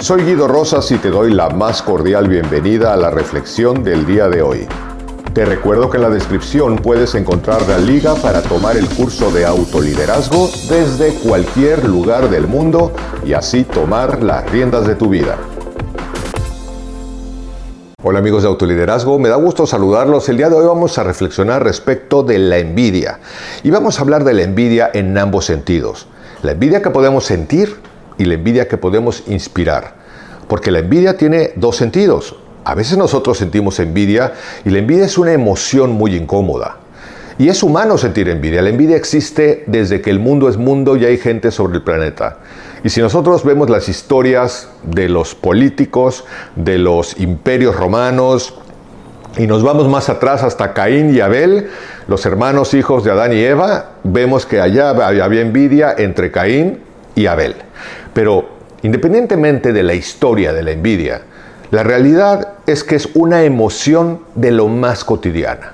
Soy Guido Rosas y te doy la más cordial bienvenida a la reflexión del día de hoy. Te recuerdo que en la descripción puedes encontrar la liga para tomar el curso de autoliderazgo desde cualquier lugar del mundo y así tomar las riendas de tu vida. Hola amigos de Autoliderazgo, me da gusto saludarlos. El día de hoy vamos a reflexionar respecto de la envidia. Y vamos a hablar de la envidia en ambos sentidos. La envidia que podemos sentir y la envidia que podemos inspirar. Porque la envidia tiene dos sentidos. A veces nosotros sentimos envidia y la envidia es una emoción muy incómoda. Y es humano sentir envidia. La envidia existe desde que el mundo es mundo y hay gente sobre el planeta. Y si nosotros vemos las historias de los políticos, de los imperios romanos, y nos vamos más atrás hasta Caín y Abel, los hermanos hijos de Adán y Eva, vemos que allá había envidia entre Caín y Abel. Pero independientemente de la historia de la envidia, la realidad es que es una emoción de lo más cotidiana.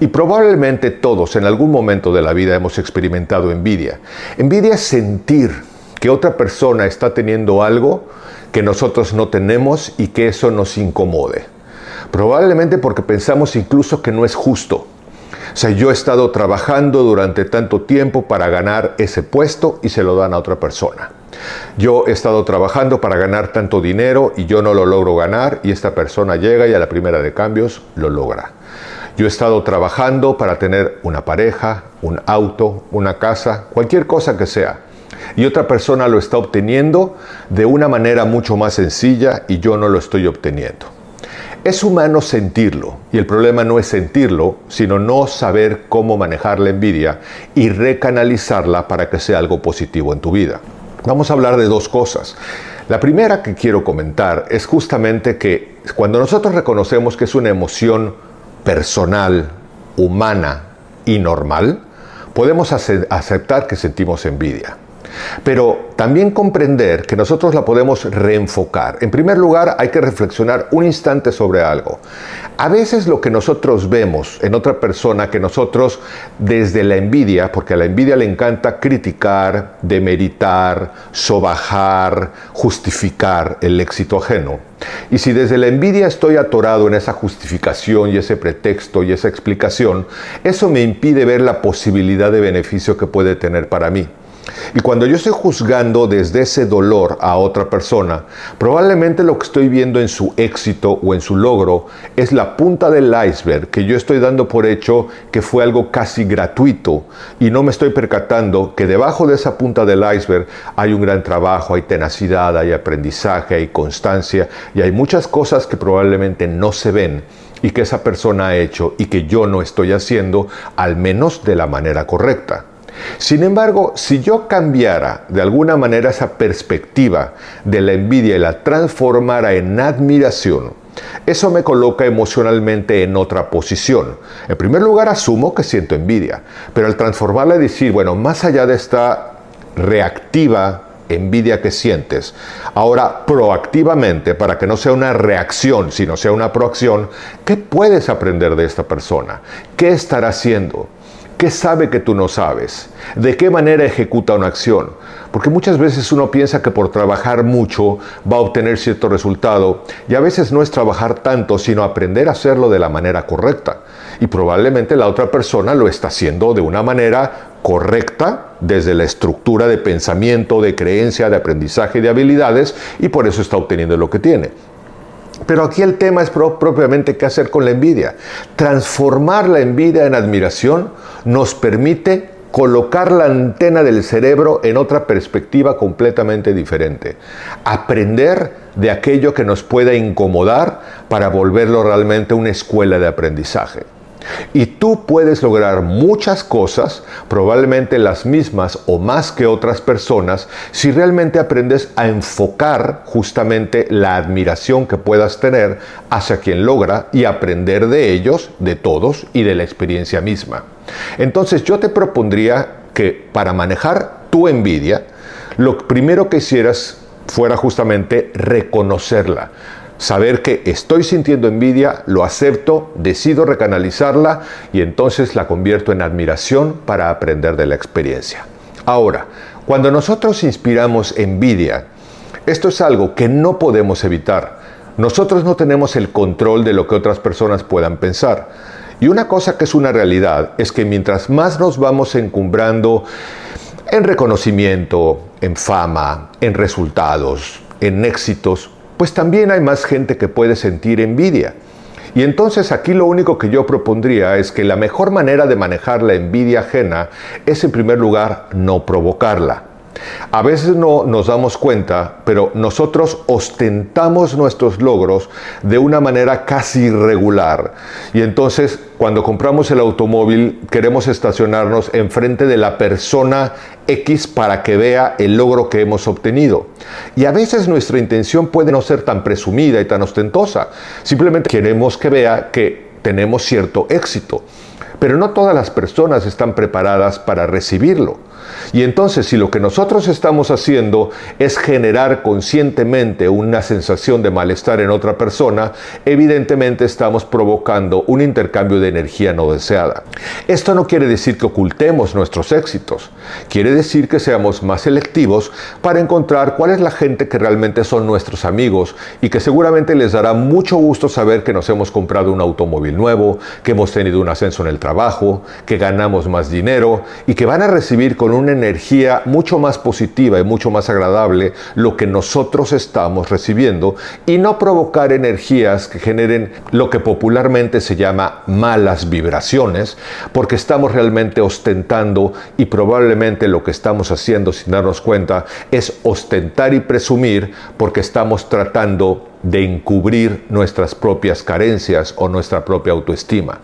Y probablemente todos en algún momento de la vida hemos experimentado envidia. Envidia es sentir que otra persona está teniendo algo que nosotros no tenemos y que eso nos incomode. Probablemente porque pensamos incluso que no es justo. O sea, yo he estado trabajando durante tanto tiempo para ganar ese puesto y se lo dan a otra persona. Yo he estado trabajando para ganar tanto dinero y yo no lo logro ganar y esta persona llega y a la primera de cambios lo logra. Yo he estado trabajando para tener una pareja, un auto, una casa, cualquier cosa que sea y otra persona lo está obteniendo de una manera mucho más sencilla y yo no lo estoy obteniendo. Es humano sentirlo y el problema no es sentirlo, sino no saber cómo manejar la envidia y recanalizarla para que sea algo positivo en tu vida. Vamos a hablar de dos cosas. La primera que quiero comentar es justamente que cuando nosotros reconocemos que es una emoción personal, humana y normal, podemos aceptar que sentimos envidia. Pero también comprender que nosotros la podemos reenfocar. En primer lugar, hay que reflexionar un instante sobre algo. A veces lo que nosotros vemos en otra persona, que nosotros desde la envidia, porque a la envidia le encanta criticar, demeritar, sobajar, justificar el éxito ajeno. Y si desde la envidia estoy atorado en esa justificación y ese pretexto y esa explicación, eso me impide ver la posibilidad de beneficio que puede tener para mí. Y cuando yo estoy juzgando desde ese dolor a otra persona, probablemente lo que estoy viendo en su éxito o en su logro es la punta del iceberg que yo estoy dando por hecho que fue algo casi gratuito y no me estoy percatando que debajo de esa punta del iceberg hay un gran trabajo, hay tenacidad, hay aprendizaje, hay constancia y hay muchas cosas que probablemente no se ven y que esa persona ha hecho y que yo no estoy haciendo, al menos de la manera correcta. Sin embargo, si yo cambiara de alguna manera esa perspectiva de la envidia y la transformara en admiración, eso me coloca emocionalmente en otra posición. En primer lugar, asumo que siento envidia, pero al transformarla y decir, bueno, más allá de esta reactiva envidia que sientes, ahora proactivamente, para que no sea una reacción, sino sea una proacción, ¿qué puedes aprender de esta persona? ¿Qué estará haciendo? ¿Qué sabe que tú no sabes? ¿De qué manera ejecuta una acción? Porque muchas veces uno piensa que por trabajar mucho va a obtener cierto resultado y a veces no es trabajar tanto, sino aprender a hacerlo de la manera correcta. Y probablemente la otra persona lo está haciendo de una manera correcta desde la estructura de pensamiento, de creencia, de aprendizaje, de habilidades y por eso está obteniendo lo que tiene. Pero aquí el tema es propiamente qué hacer con la envidia. Transformar la envidia en admiración nos permite colocar la antena del cerebro en otra perspectiva completamente diferente. Aprender de aquello que nos pueda incomodar para volverlo realmente una escuela de aprendizaje. Y tú puedes lograr muchas cosas, probablemente las mismas o más que otras personas, si realmente aprendes a enfocar justamente la admiración que puedas tener hacia quien logra y aprender de ellos, de todos y de la experiencia misma. Entonces yo te propondría que para manejar tu envidia, lo primero que hicieras fuera justamente reconocerla saber que estoy sintiendo envidia, lo acepto, decido recanalizarla y entonces la convierto en admiración para aprender de la experiencia. Ahora, cuando nosotros inspiramos envidia, Esto es algo que no podemos evitar. Nosotros no tenemos el control de lo que otras personas puedan pensar. Y una cosa que es una realidad es que mientras más nos vamos encumbrando en reconocimiento, en fama, en resultados, en éxitos, pues también hay más gente que puede sentir envidia. Y entonces aquí lo único que yo propondría es que la mejor manera de manejar la envidia ajena es en primer lugar no provocarla. A veces no nos damos cuenta, pero nosotros ostentamos nuestros logros de una manera casi irregular. Y entonces, cuando compramos el automóvil, queremos estacionarnos enfrente de la persona X para que vea el logro que hemos obtenido. Y a veces nuestra intención puede no ser tan presumida y tan ostentosa. Simplemente queremos que vea que tenemos cierto éxito. Pero no todas las personas están preparadas para recibirlo. Y entonces si lo que nosotros estamos haciendo es generar conscientemente una sensación de malestar en otra persona, evidentemente estamos provocando un intercambio de energía no deseada. Esto no quiere decir que ocultemos nuestros éxitos, quiere decir que seamos más selectivos para encontrar cuál es la gente que realmente son nuestros amigos y que seguramente les dará mucho gusto saber que nos hemos comprado un automóvil nuevo, que hemos tenido un ascenso en el trabajo, que ganamos más dinero y que van a recibir con una energía mucho más positiva y mucho más agradable lo que nosotros estamos recibiendo y no provocar energías que generen lo que popularmente se llama malas vibraciones, porque estamos realmente ostentando y probablemente lo que estamos haciendo sin darnos cuenta es ostentar y presumir porque estamos tratando de encubrir nuestras propias carencias o nuestra propia autoestima.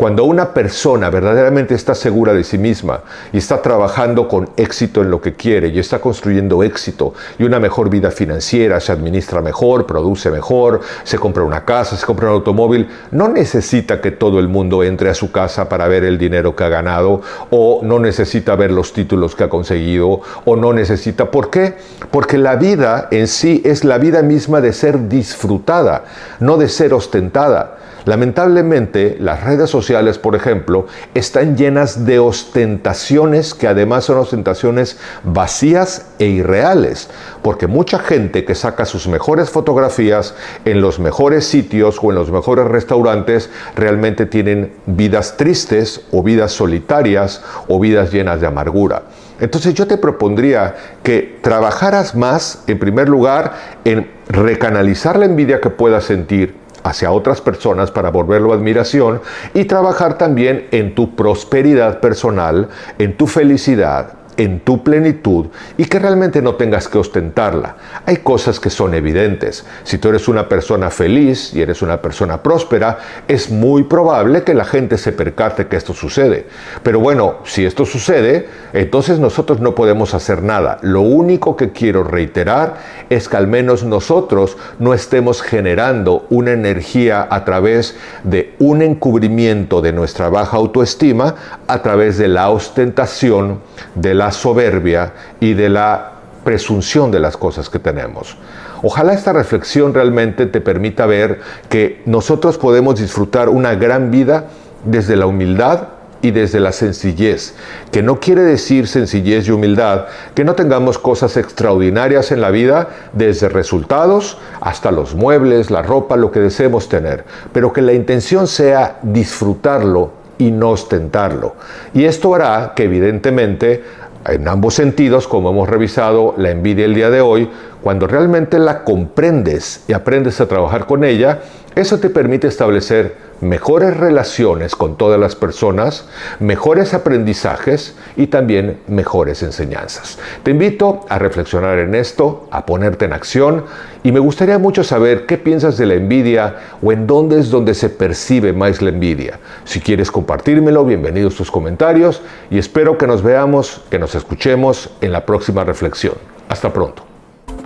Cuando una persona verdaderamente está segura de sí misma y está trabajando con éxito en lo que quiere y está construyendo éxito y una mejor vida financiera, se administra mejor, produce mejor, se compra una casa, se compra un automóvil, no necesita que todo el mundo entre a su casa para ver el dinero que ha ganado o no necesita ver los títulos que ha conseguido o no necesita. ¿Por qué? Porque la vida en sí es la vida misma de ser disfrutada, no de ser ostentada. Lamentablemente, las redes sociales, por ejemplo, están llenas de ostentaciones que además son ostentaciones vacías e irreales, porque mucha gente que saca sus mejores fotografías en los mejores sitios o en los mejores restaurantes realmente tienen vidas tristes o vidas solitarias o vidas llenas de amargura. Entonces yo te propondría que trabajaras más, en primer lugar, en recanalizar la envidia que puedas sentir hacia otras personas para volverlo admiración y trabajar también en tu prosperidad personal, en tu felicidad, en tu plenitud y que realmente no tengas que ostentarla. Hay cosas que son evidentes. Si tú eres una persona feliz y eres una persona próspera, es muy probable que la gente se percate que esto sucede. Pero bueno, si esto sucede, entonces nosotros no podemos hacer nada. Lo único que quiero reiterar es que al menos nosotros no estemos generando una energía a través de un encubrimiento de nuestra baja autoestima, a través de la ostentación, de la soberbia y de la presunción de las cosas que tenemos. Ojalá esta reflexión realmente te permita ver que nosotros podemos disfrutar una gran vida desde la humildad y desde la sencillez, que no quiere decir sencillez y humildad, que no tengamos cosas extraordinarias en la vida, desde resultados hasta los muebles, la ropa, lo que deseemos tener, pero que la intención sea disfrutarlo y no ostentarlo. Y esto hará que evidentemente en ambos sentidos, como hemos revisado la envidia el día de hoy, cuando realmente la comprendes y aprendes a trabajar con ella, eso te permite establecer mejores relaciones con todas las personas, mejores aprendizajes y también mejores enseñanzas. Te invito a reflexionar en esto, a ponerte en acción y me gustaría mucho saber qué piensas de la envidia o en dónde es donde se percibe más la envidia. Si quieres compartírmelo, bienvenidos tus comentarios y espero que nos veamos, que nos escuchemos en la próxima reflexión. Hasta pronto.